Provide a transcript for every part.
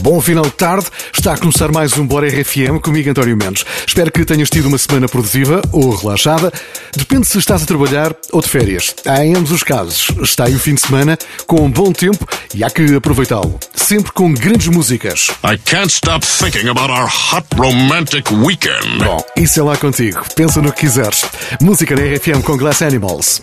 Bom final de tarde. Está a começar mais um Bora RFM comigo, António Mendes. Espero que tenhas tido uma semana produtiva ou relaxada. Depende se estás a trabalhar ou de férias. Há em ambos os casos. Está aí o fim de semana com um bom tempo e há que aproveitá-lo. Sempre com grandes músicas. I can't stop thinking about our hot romantic weekend. Bom, isso é lá contigo. Pensa no que quiseres. Música na RFM com Glass Animals.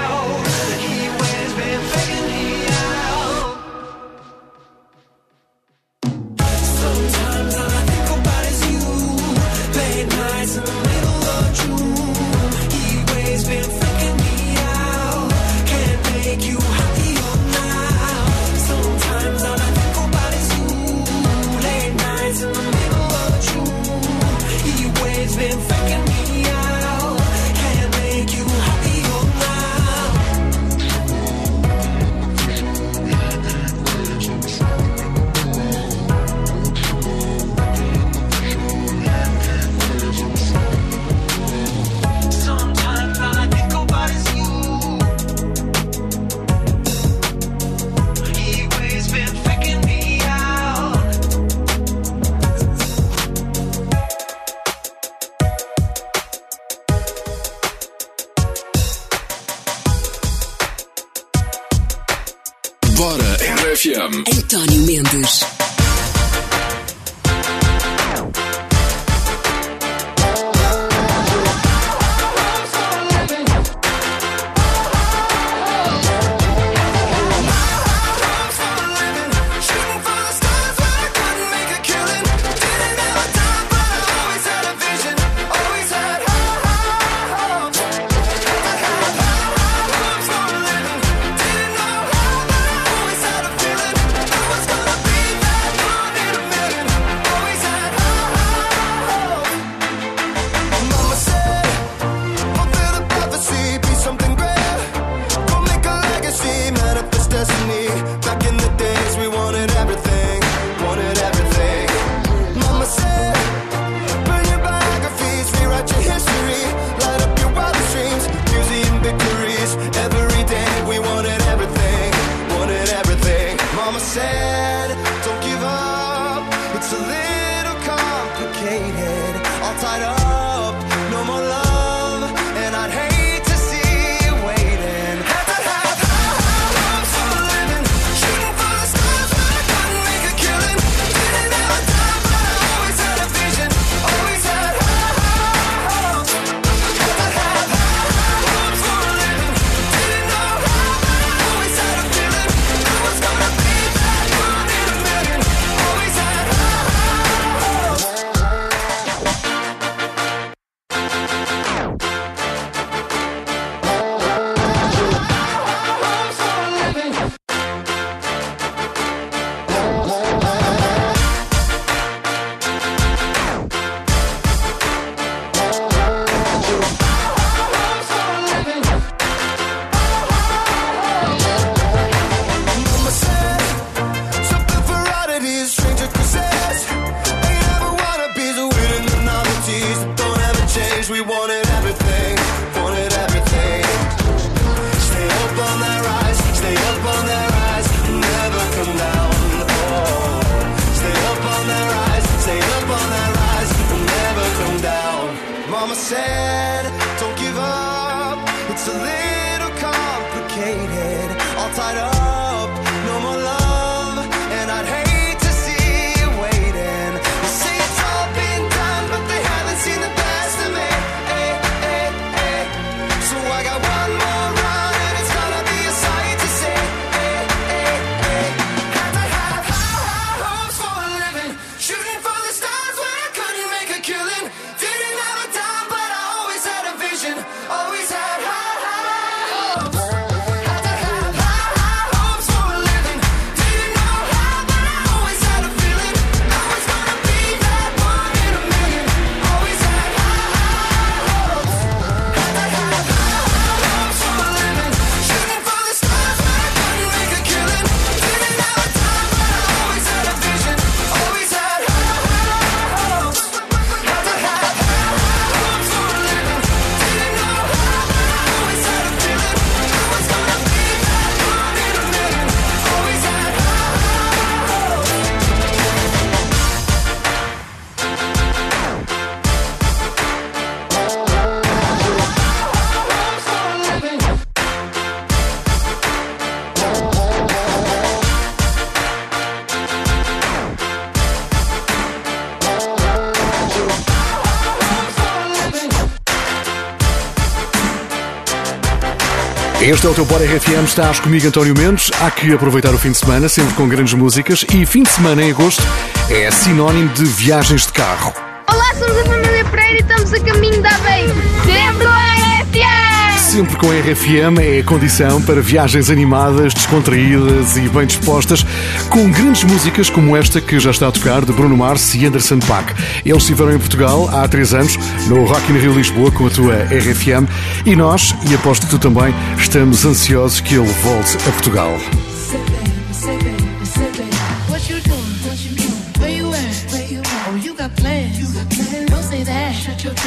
Este é o teu Bora RFM, estás comigo António Mendes. Há que aproveitar o fim de semana, sempre com grandes músicas. E fim de semana em agosto é sinónimo de viagens de carro. Olá, somos a família Pereira e estamos a caminho da Aveiro. Sempre a RFM! Sempre com a RFM é a condição para viagens animadas, descontraídas e bem dispostas, com grandes músicas como esta que já está a tocar de Bruno Mars e Anderson Paak. Eles estiveram em Portugal há três anos, no Rock in Rio Lisboa, com a tua RFM, e nós, e aposto que tu também, estamos ansiosos que ele volte a Portugal.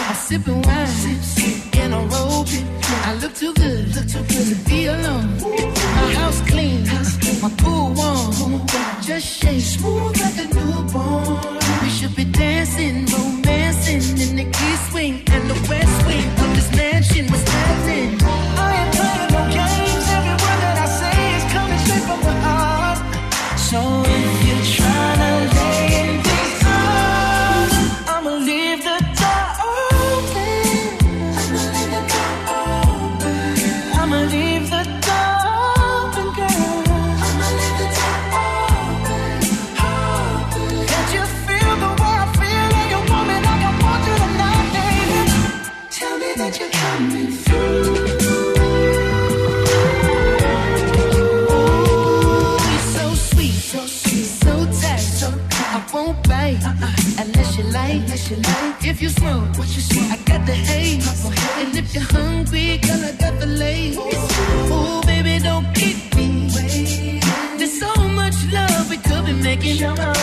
Oh, sipping wine. Too good. Look too good to be alone. Smoke, what you I got the haze. And if you're hungry, girl, I got the lace. Ooh, baby, don't keep me. There's so much love we could be making.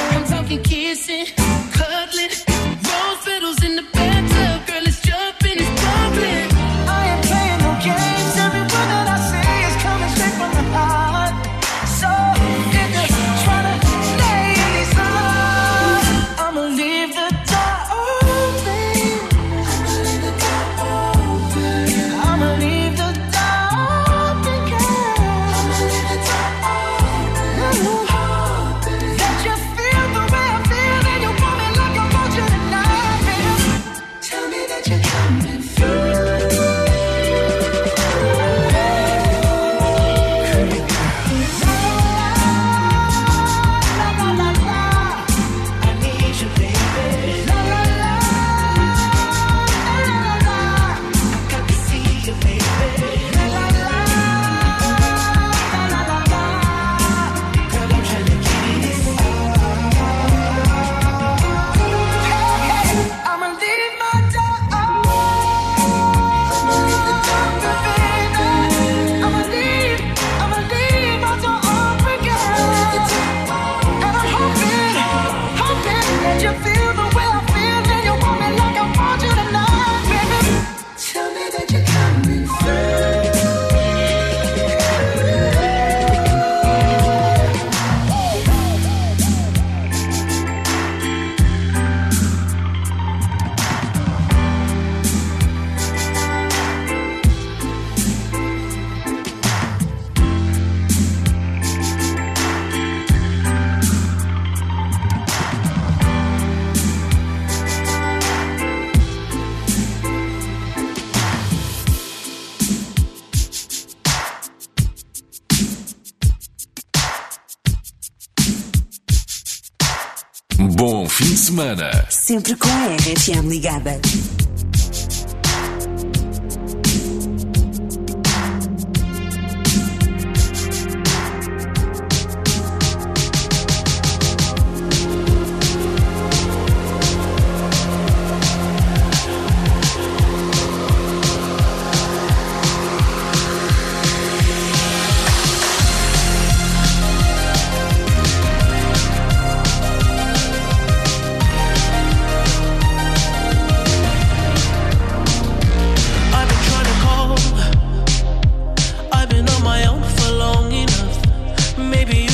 Semana. Sempre com a RFM ligada.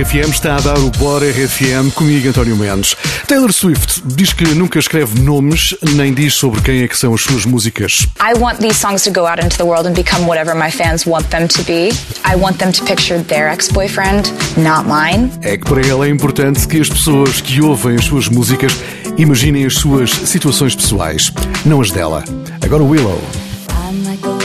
RFM está a dar o Bora RFM comigo, António Mendes. Taylor Swift diz que nunca escreve nomes nem diz sobre quem é que são as suas músicas. I want these songs to go out into the world and become whatever my fans want them to be. I want them to picture their ex-boyfriend, not mine. É que para ela é importante que as pessoas que ouvem as suas músicas imaginem as suas situações pessoais, não as dela. Agora Willow. I'm like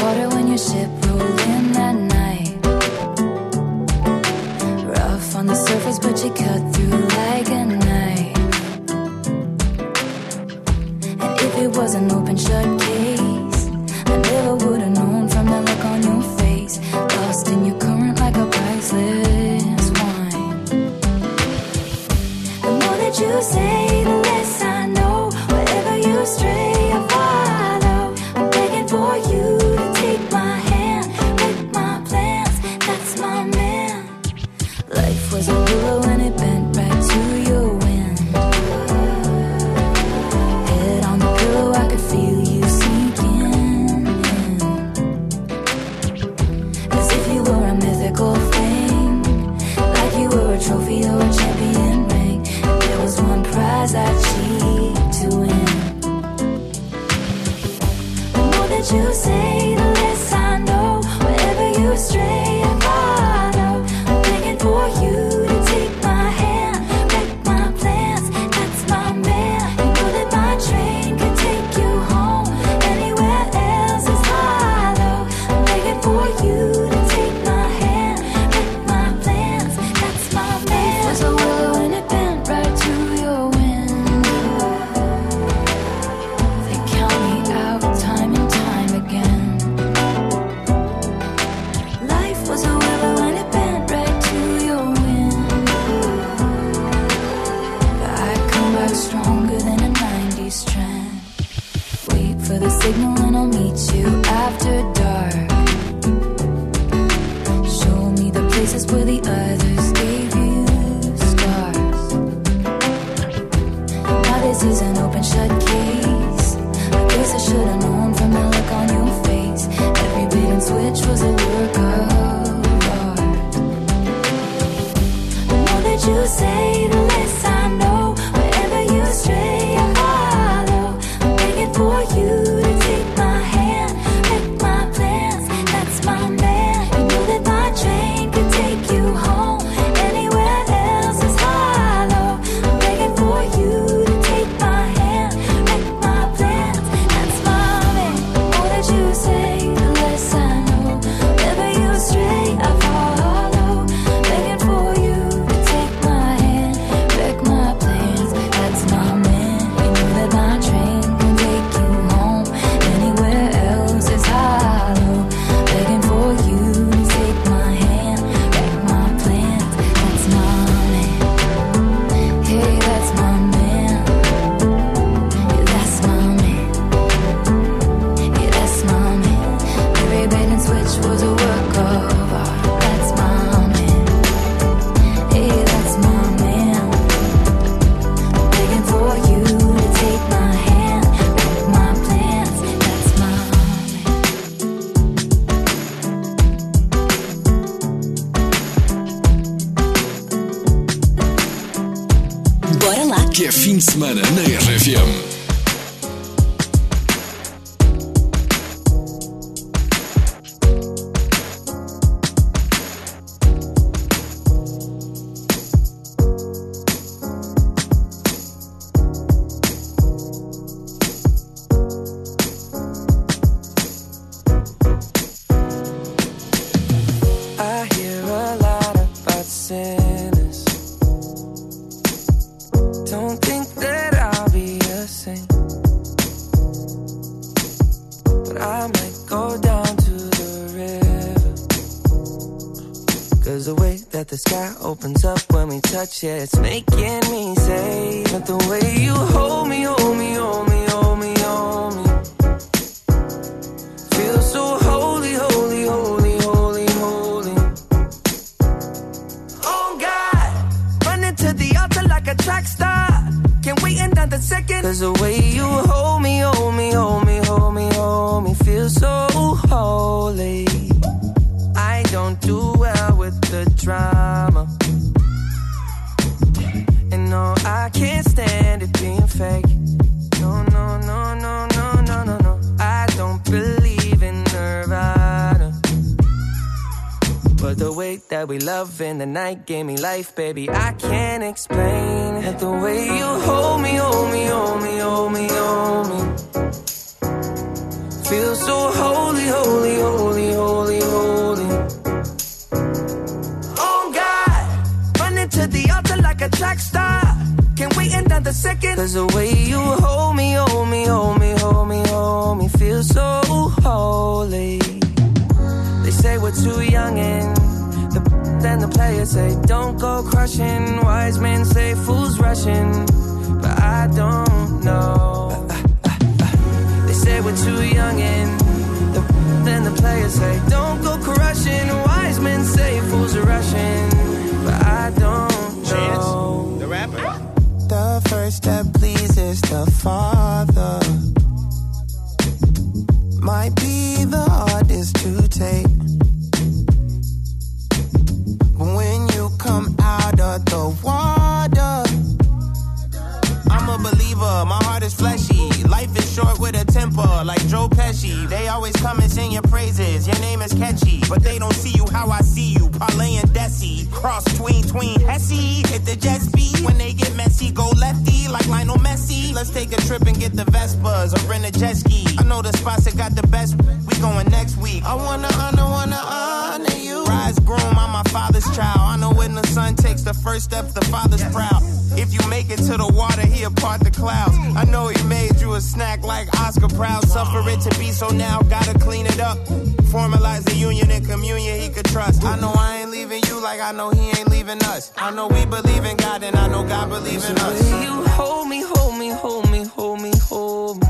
touch it. It's making another second. Cause the way you hold me, hold me, hold me, hold me, hold me, feel so holy. They say we're too young and the then the players say don't go crushing. Wise men say fools rushing, but I don't know. They say we're too young and the, then the players say don't go crushing. Wise men say fools are rushing, but I don't know. Chance, the rapper. The first step pleases the Father. Might be the hardest to take. But when you come out of the water, I'm a believer, my heart is fleshy. Short with a temper, like Joe Pesci. They always come and sing your praises. Your name is catchy, but they don't see you how I see you. Parlay and Desi, cross tween tween Hesse. Hit the jet speed when they get messy. Go lefty like Lionel Messi. Let's take a trip and get the Vespas or rent a jet ski. I know the spots that got the best. We going next week. I wanna honor, wanna honor you. Rise groom, I'm my father's child. I know when the son takes the first step, the father's proud. If you make it to the water, he'll part the clouds. I know he made you a snack like Oscar Proud. Suffer it to be so now, gotta clean it up. Formalize the union and communion he could trust. I know I ain't leaving you like I know he ain't leaving us. I know we believe in God and I know God believe in us. Way you hold me, hold me, hold me, hold me, hold me.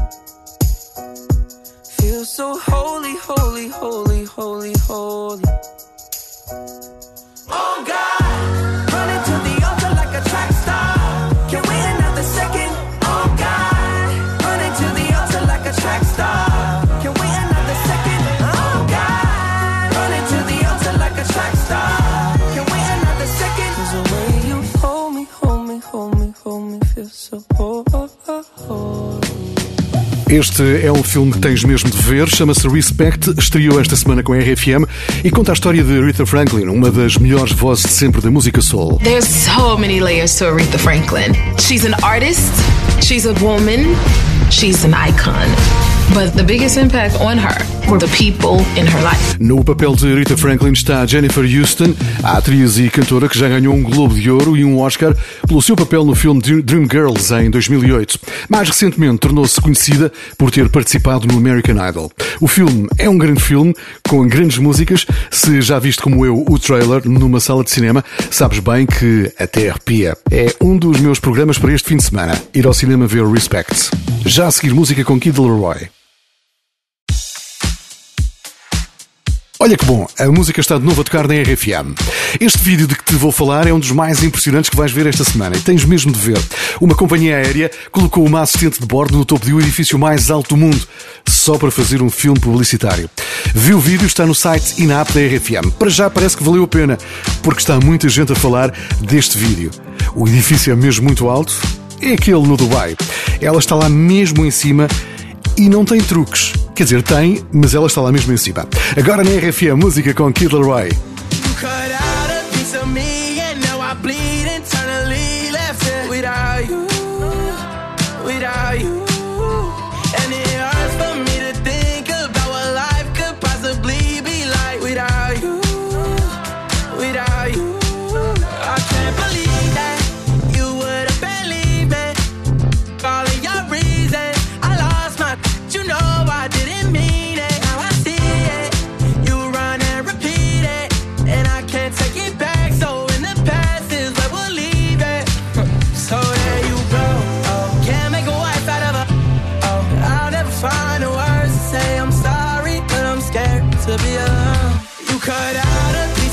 Feel so holy, holy, holy, holy, holy. Hold me, hold me, hold me, feel so holy. Este é um filme que tens mesmo de ver, chama-se Respect, estreou esta semana com a RFM e conta a história de Rita Franklin, uma das melhores vozes de sempre da música soul. There's so many layers to Aretha Franklin. She's an artist, she's a woman, she's an icon. But the biggest impact on her were the people in her life. No papel de Rita Franklin está Jennifer Houston, a atriz e cantora que já ganhou um Globo de Ouro e um Oscar pelo seu papel no filme Dreamgirls em 2008. Mais recentemente tornou-se conhecida por ter participado no American Idol. O filme é um grande filme com grandes músicas. Se já viste como eu o trailer numa sala de cinema, sabes bem que até arrepia. É um dos meus programas para este fim de semana, ir ao cinema ver Respect. Já a seguir música com Kid Leroy. Olha que bom, a música está de novo a tocar na RFM. Este vídeo de que te vou falar é um dos mais impressionantes que vais ver esta semana e tens mesmo de ver. Uma companhia aérea colocou uma assistente de bordo no topo de um edifício mais alto do mundo, só para fazer um filme publicitário. Viu o vídeo, está no site e na app da RFM. Para já parece que valeu a pena, porque está muita gente a falar deste vídeo. O edifício é mesmo muito alto, é aquele no Dubai. Ela está lá mesmo em cima e não tem truques. Quer dizer, tem, mas ela está lá mesmo em cima. Agora na RFM, música com Kid Leroy.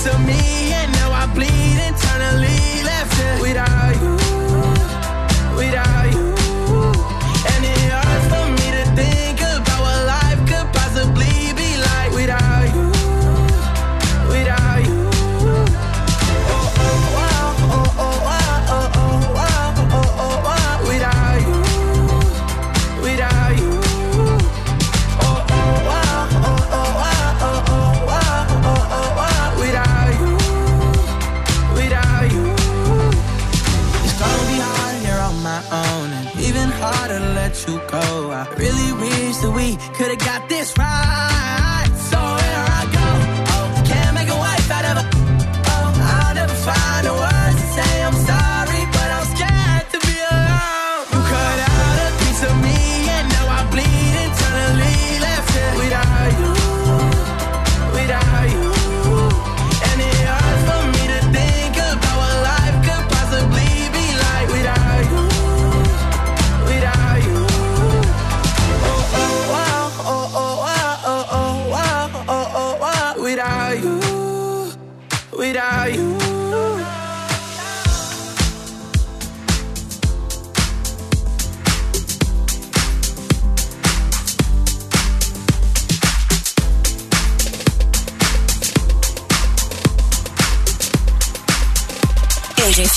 to me.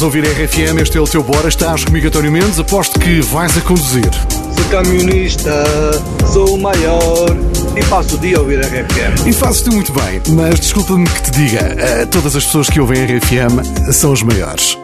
Estás a ouvir a RFM, este é o teu Bora, estás comigo António Mendes, aposto que vais a conduzir. Sou camionista, sou o maior e passo o dia a ouvir a RFM. E fazes-te muito bem, mas desculpa-me que te diga, eh, todas as pessoas que ouvem a RFM são as maiores.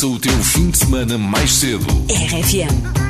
Começa o teu fim de semana mais cedo. RFM.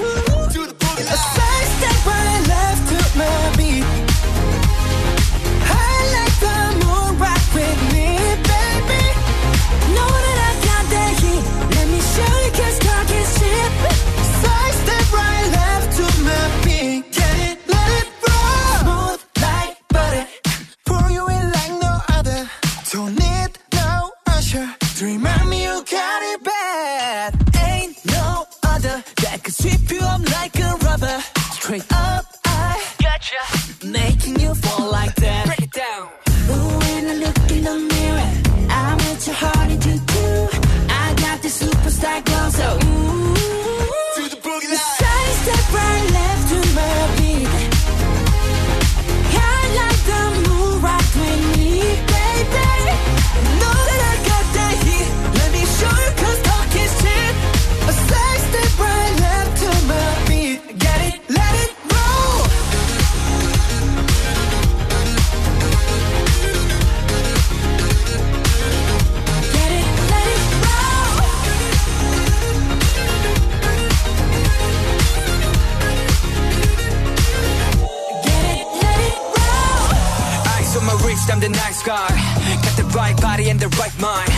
Guy. Got the right body and the right mind.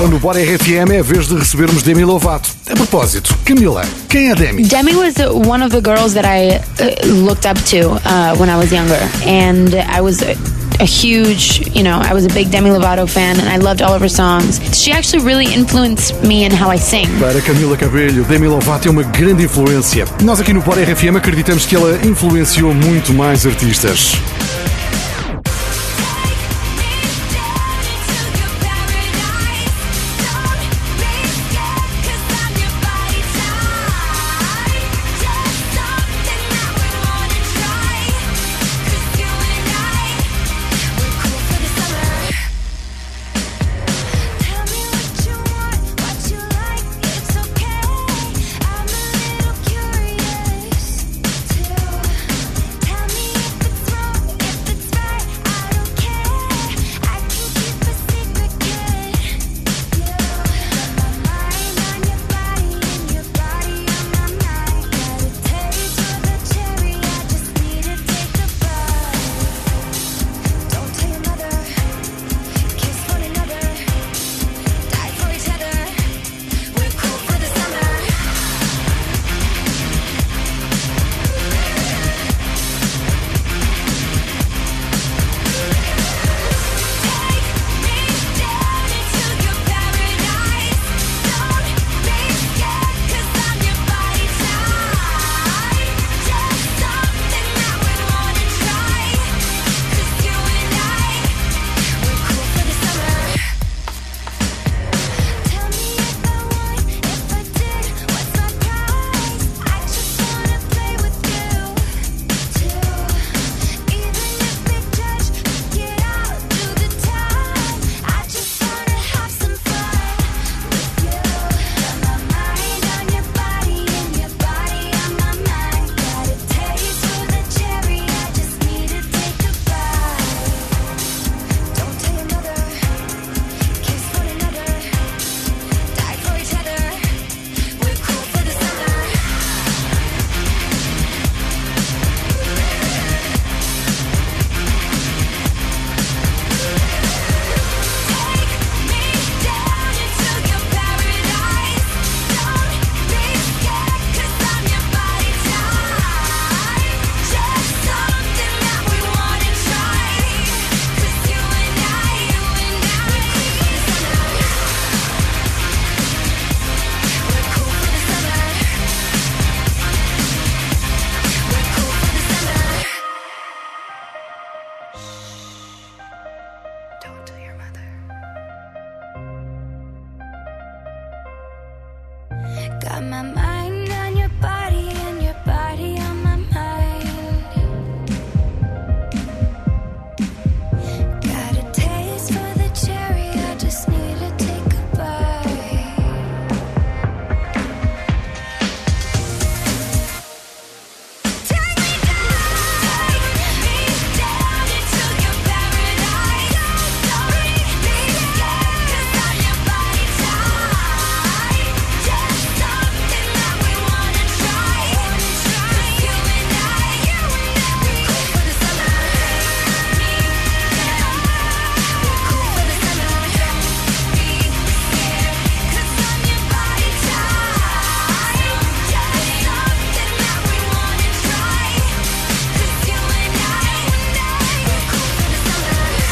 Agora no Bora RFM é a vez de recebermos Demi Lovato. A propósito, Camila, quem é Demi? Demi was one of the girls that I uh, looked up to uh, when I was younger, and I was a, huge, you know, I was a big Demi Lovato fan, and I loved all of her songs. She actually really influenced me in how I sing. Para Camila Cabelho, Demi Lovato é uma grande influência. Nós aqui no Bora RFM acreditamos que ela influenciou muito mais artistas.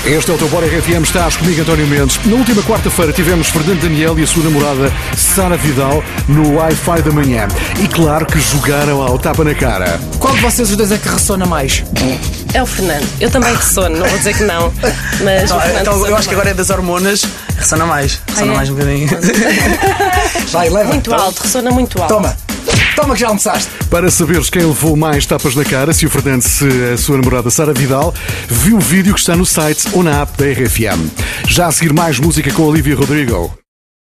Este é o teu Bora RFM, estás comigo António Mendes. Na última quarta-feira tivemos Fernando Daniel e a sua namorada Sara Vidal no Wi-Fi da manhã. E claro que jogaram ao tapa na cara. Qual de vocês os dois é que ressona mais? É o Fernando. Eu também ressono, não vou dizer que não. Mas o Fernando então eu acho que agora é das hormonas, ressona mais. Ressona é? mais um bocadinho. Vai, leva. Muito alto, ressona muito alto. Toma. Toma que já almoçaste. Para saberes quem levou mais tapas na cara, se o Fernando, se a sua namorada Sara Vidal, viu o vídeo que está no site ou na app da RFM. Já a seguir mais música com Olivia Rodrigo.